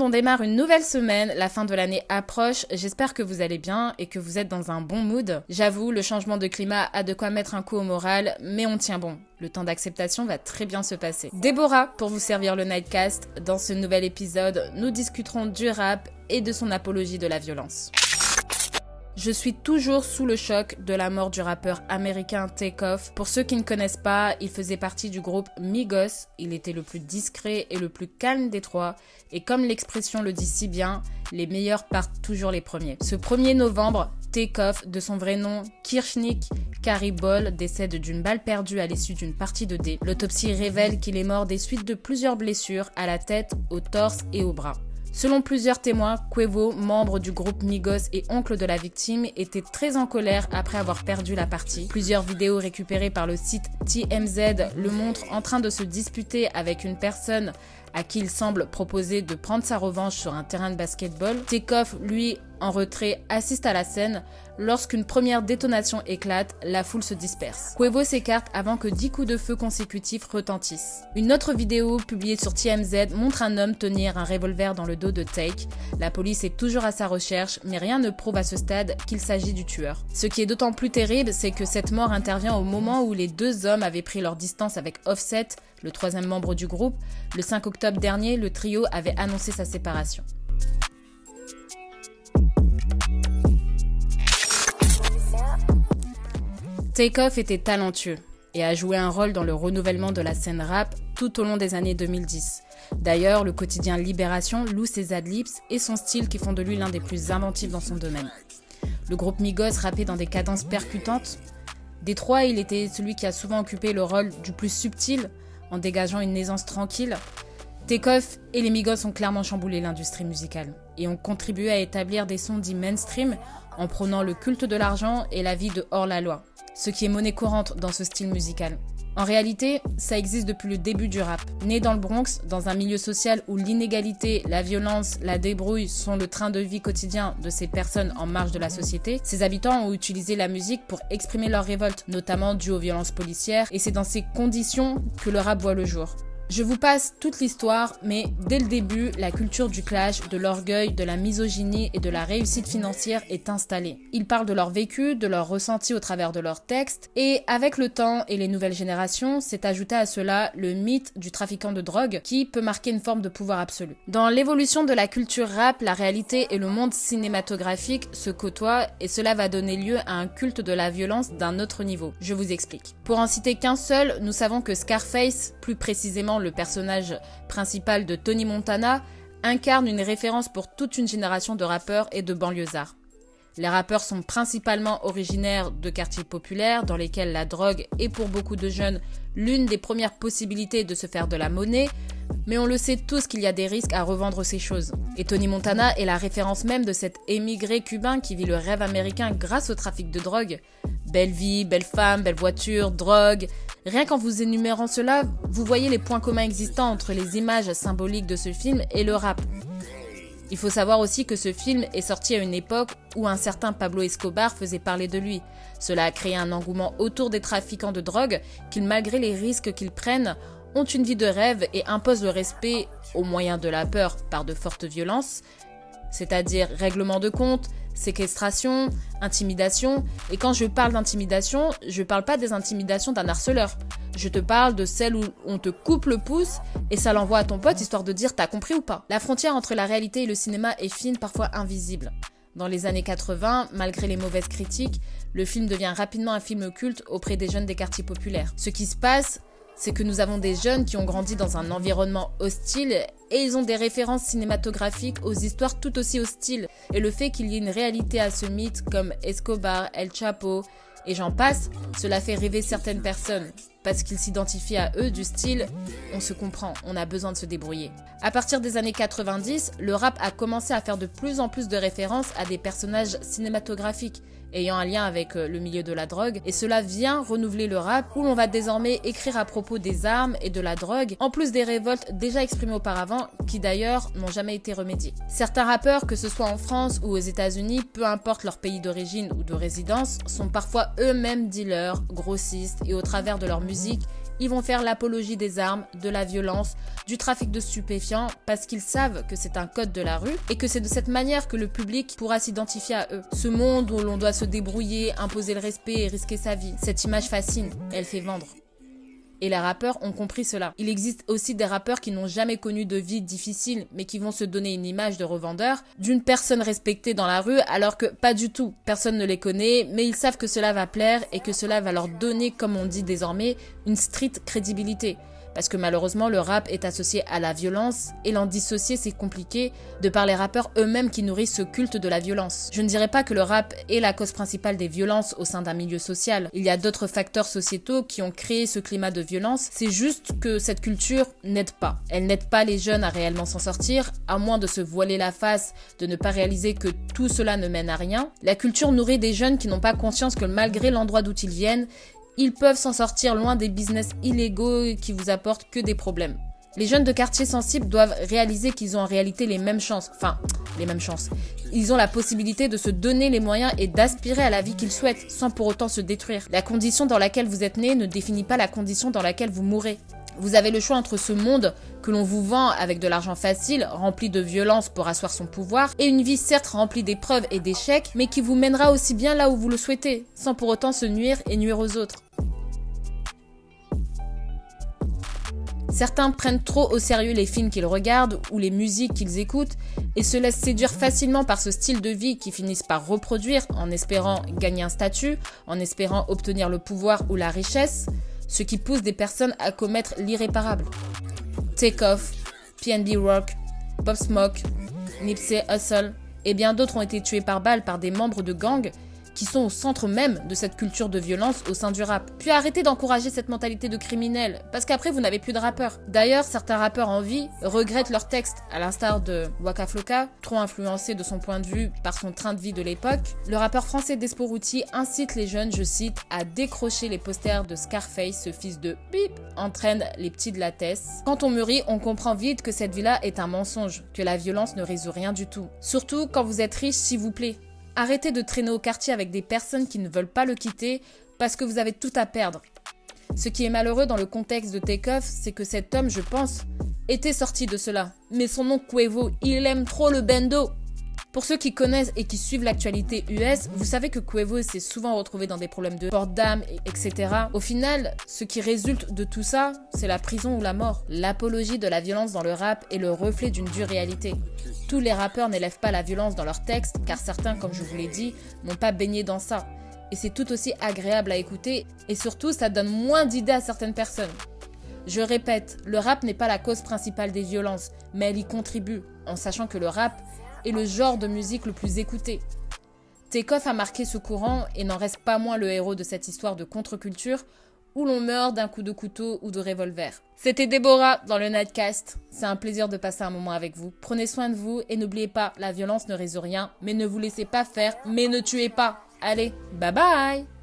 on démarre une nouvelle semaine, la fin de l'année approche, j'espère que vous allez bien et que vous êtes dans un bon mood. J'avoue, le changement de climat a de quoi mettre un coup au moral, mais on tient bon. Le temps d'acceptation va très bien se passer. Déborah pour vous servir le Nightcast. Dans ce nouvel épisode, nous discuterons du rap et de son apologie de la violence. Je suis toujours sous le choc de la mort du rappeur américain Takeoff. Pour ceux qui ne connaissent pas, il faisait partie du groupe Migos. Il était le plus discret et le plus calme des trois. Et comme l'expression le dit si bien, les meilleurs partent toujours les premiers. Ce 1er novembre, Takeoff, de son vrai nom Kirchnick Ball, décède d'une balle perdue à l'issue d'une partie de dé. L'autopsie révèle qu'il est mort des suites de plusieurs blessures à la tête, au torse et au bras. Selon plusieurs témoins, Cuevo, membre du groupe Migos et oncle de la victime, était très en colère après avoir perdu la partie. Plusieurs vidéos récupérées par le site TMZ le montrent en train de se disputer avec une personne à qui il semble proposer de prendre sa revanche sur un terrain de basketball. Tekov, lui, en retrait, assiste à la scène. Lorsqu'une première détonation éclate, la foule se disperse. Cuevo s'écarte avant que 10 coups de feu consécutifs retentissent. Une autre vidéo publiée sur TMZ montre un homme tenir un revolver dans le dos de Take. La police est toujours à sa recherche, mais rien ne prouve à ce stade qu'il s'agit du tueur. Ce qui est d'autant plus terrible, c'est que cette mort intervient au moment où les deux hommes avaient pris leur distance avec Offset, le troisième membre du groupe. Le 5 octobre dernier, le trio avait annoncé sa séparation. Takeoff était talentueux et a joué un rôle dans le renouvellement de la scène rap tout au long des années 2010. D'ailleurs, le quotidien Libération loue ses adlibs et son style qui font de lui l'un des plus inventifs dans son domaine. Le groupe Migos rappait dans des cadences percutantes. Des trois, il était celui qui a souvent occupé le rôle du plus subtil en dégageant une aisance tranquille. Takeoff et les Migos ont clairement chamboulé l'industrie musicale et ont contribué à établir des sons dits mainstream en prônant le culte de l'argent et la vie de hors-la-loi ce qui est monnaie courante dans ce style musical. En réalité, ça existe depuis le début du rap. Né dans le Bronx, dans un milieu social où l'inégalité, la violence, la débrouille sont le train de vie quotidien de ces personnes en marge de la société, ces habitants ont utilisé la musique pour exprimer leur révolte, notamment due aux violences policières, et c'est dans ces conditions que le rap voit le jour. Je vous passe toute l'histoire, mais dès le début, la culture du clash, de l'orgueil, de la misogynie et de la réussite financière est installée. Ils parlent de leur vécu, de leur ressenti au travers de leurs textes, et avec le temps et les nouvelles générations, s'est ajouté à cela le mythe du trafiquant de drogue qui peut marquer une forme de pouvoir absolu. Dans l'évolution de la culture rap, la réalité et le monde cinématographique se côtoient et cela va donner lieu à un culte de la violence d'un autre niveau. Je vous explique. Pour en citer qu'un seul, nous savons que Scarface, plus précisément le personnage principal de Tony Montana, incarne une référence pour toute une génération de rappeurs et de banlieusards. Les rappeurs sont principalement originaires de quartiers populaires dans lesquels la drogue est pour beaucoup de jeunes l'une des premières possibilités de se faire de la monnaie, mais on le sait tous qu'il y a des risques à revendre ces choses. Et Tony Montana est la référence même de cet émigré cubain qui vit le rêve américain grâce au trafic de drogue. Belle vie, belle femme, belle voiture, drogue. Rien qu'en vous énumérant cela, vous voyez les points communs existants entre les images symboliques de ce film et le rap. Il faut savoir aussi que ce film est sorti à une époque où un certain Pablo Escobar faisait parler de lui. Cela a créé un engouement autour des trafiquants de drogue qui, malgré les risques qu'ils prennent, ont une vie de rêve et imposent le respect au moyen de la peur par de fortes violences, c'est-à-dire règlement de compte, séquestration, intimidation. Et quand je parle d'intimidation, je parle pas des intimidations d'un harceleur. Je te parle de celles où on te coupe le pouce et ça l'envoie à ton pote histoire de dire t'as compris ou pas? La frontière entre la réalité et le cinéma est fine, parfois invisible. Dans les années 80, malgré les mauvaises critiques, le film devient rapidement un film culte auprès des jeunes des quartiers populaires. Ce qui se passe, c'est que nous avons des jeunes qui ont grandi dans un environnement hostile et ils ont des références cinématographiques aux histoires tout aussi hostiles. Et le fait qu'il y ait une réalité à ce mythe comme Escobar, El Chapo et j'en passe, cela fait rêver certaines personnes parce qu'ils s'identifient à eux du style on se comprend, on a besoin de se débrouiller. À partir des années 90, le rap a commencé à faire de plus en plus de références à des personnages cinématographiques ayant un lien avec euh, le milieu de la drogue, et cela vient renouveler le rap où l'on va désormais écrire à propos des armes et de la drogue, en plus des révoltes déjà exprimées auparavant, qui d'ailleurs n'ont jamais été remédiées. Certains rappeurs, que ce soit en France ou aux États-Unis, peu importe leur pays d'origine ou de résidence, sont parfois eux-mêmes dealers, grossistes, et au travers de leur musique, ils vont faire l'apologie des armes, de la violence, du trafic de stupéfiants, parce qu'ils savent que c'est un code de la rue et que c'est de cette manière que le public pourra s'identifier à eux. Ce monde où l'on doit se débrouiller, imposer le respect et risquer sa vie. Cette image fascine, elle fait vendre. Et les rappeurs ont compris cela. Il existe aussi des rappeurs qui n'ont jamais connu de vie difficile, mais qui vont se donner une image de revendeur, d'une personne respectée dans la rue, alors que pas du tout. Personne ne les connaît, mais ils savent que cela va plaire et que cela va leur donner, comme on dit désormais, une street crédibilité parce que malheureusement le rap est associé à la violence et l'en dissocier c'est compliqué de par les rappeurs eux-mêmes qui nourrissent ce culte de la violence. Je ne dirais pas que le rap est la cause principale des violences au sein d'un milieu social. Il y a d'autres facteurs sociétaux qui ont créé ce climat de violence, c'est juste que cette culture n'aide pas. Elle n'aide pas les jeunes à réellement s'en sortir, à moins de se voiler la face, de ne pas réaliser que tout cela ne mène à rien. La culture nourrit des jeunes qui n'ont pas conscience que malgré l'endroit d'où ils viennent, ils peuvent s'en sortir loin des business illégaux qui vous apportent que des problèmes. Les jeunes de quartier sensibles doivent réaliser qu'ils ont en réalité les mêmes chances. Enfin, les mêmes chances. Ils ont la possibilité de se donner les moyens et d'aspirer à la vie qu'ils souhaitent sans pour autant se détruire. La condition dans laquelle vous êtes né ne définit pas la condition dans laquelle vous mourrez. Vous avez le choix entre ce monde que l'on vous vend avec de l'argent facile, rempli de violence pour asseoir son pouvoir, et une vie certes remplie d'épreuves et d'échecs, mais qui vous mènera aussi bien là où vous le souhaitez, sans pour autant se nuire et nuire aux autres. Certains prennent trop au sérieux les films qu'ils regardent ou les musiques qu'ils écoutent et se laissent séduire facilement par ce style de vie qui finissent par reproduire en espérant gagner un statut, en espérant obtenir le pouvoir ou la richesse, ce qui pousse des personnes à commettre l'irréparable. Takeoff, PNB Rock, Bob Smoke, Nipsey Hussle et bien d'autres ont été tués par balle par des membres de gangs qui sont au centre même de cette culture de violence au sein du rap. Puis arrêtez d'encourager cette mentalité de criminel, parce qu'après vous n'avez plus de rappeurs. D'ailleurs, certains rappeurs en vie regrettent leurs textes, à l'instar de Waka Flocka, trop influencé de son point de vue par son train de vie de l'époque. Le rappeur français Desporuti incite les jeunes, je cite, à décrocher les posters de Scarface, ce fils de pip, entraîne les petits de la Tesse. Quand on mûrit, on comprend vite que cette vie-là est un mensonge, que la violence ne résout rien du tout. Surtout quand vous êtes riche, s'il vous plaît. Arrêtez de traîner au quartier avec des personnes qui ne veulent pas le quitter parce que vous avez tout à perdre. Ce qui est malheureux dans le contexte de Takeoff, c'est que cet homme, je pense, était sorti de cela. Mais son nom Cuevo, il aime trop le bendo. Pour ceux qui connaissent et qui suivent l'actualité US, vous savez que Cuevo s'est souvent retrouvé dans des problèmes de port d'âme, etc. Au final, ce qui résulte de tout ça, c'est la prison ou la mort. L'apologie de la violence dans le rap est le reflet d'une dure réalité. Tous les rappeurs n'élèvent pas la violence dans leurs textes, car certains, comme je vous l'ai dit, n'ont pas baigné dans ça. Et c'est tout aussi agréable à écouter, et surtout, ça donne moins d'idées à certaines personnes. Je répète, le rap n'est pas la cause principale des violences, mais elle y contribue, en sachant que le rap est le genre de musique le plus écouté. Takeoff a marqué ce courant et n'en reste pas moins le héros de cette histoire de contre-culture où l'on meurt d'un coup de couteau ou de revolver. C'était Déborah dans le Nightcast. C'est un plaisir de passer un moment avec vous. Prenez soin de vous et n'oubliez pas, la violence ne résout rien, mais ne vous laissez pas faire, mais ne tuez pas. Allez, bye bye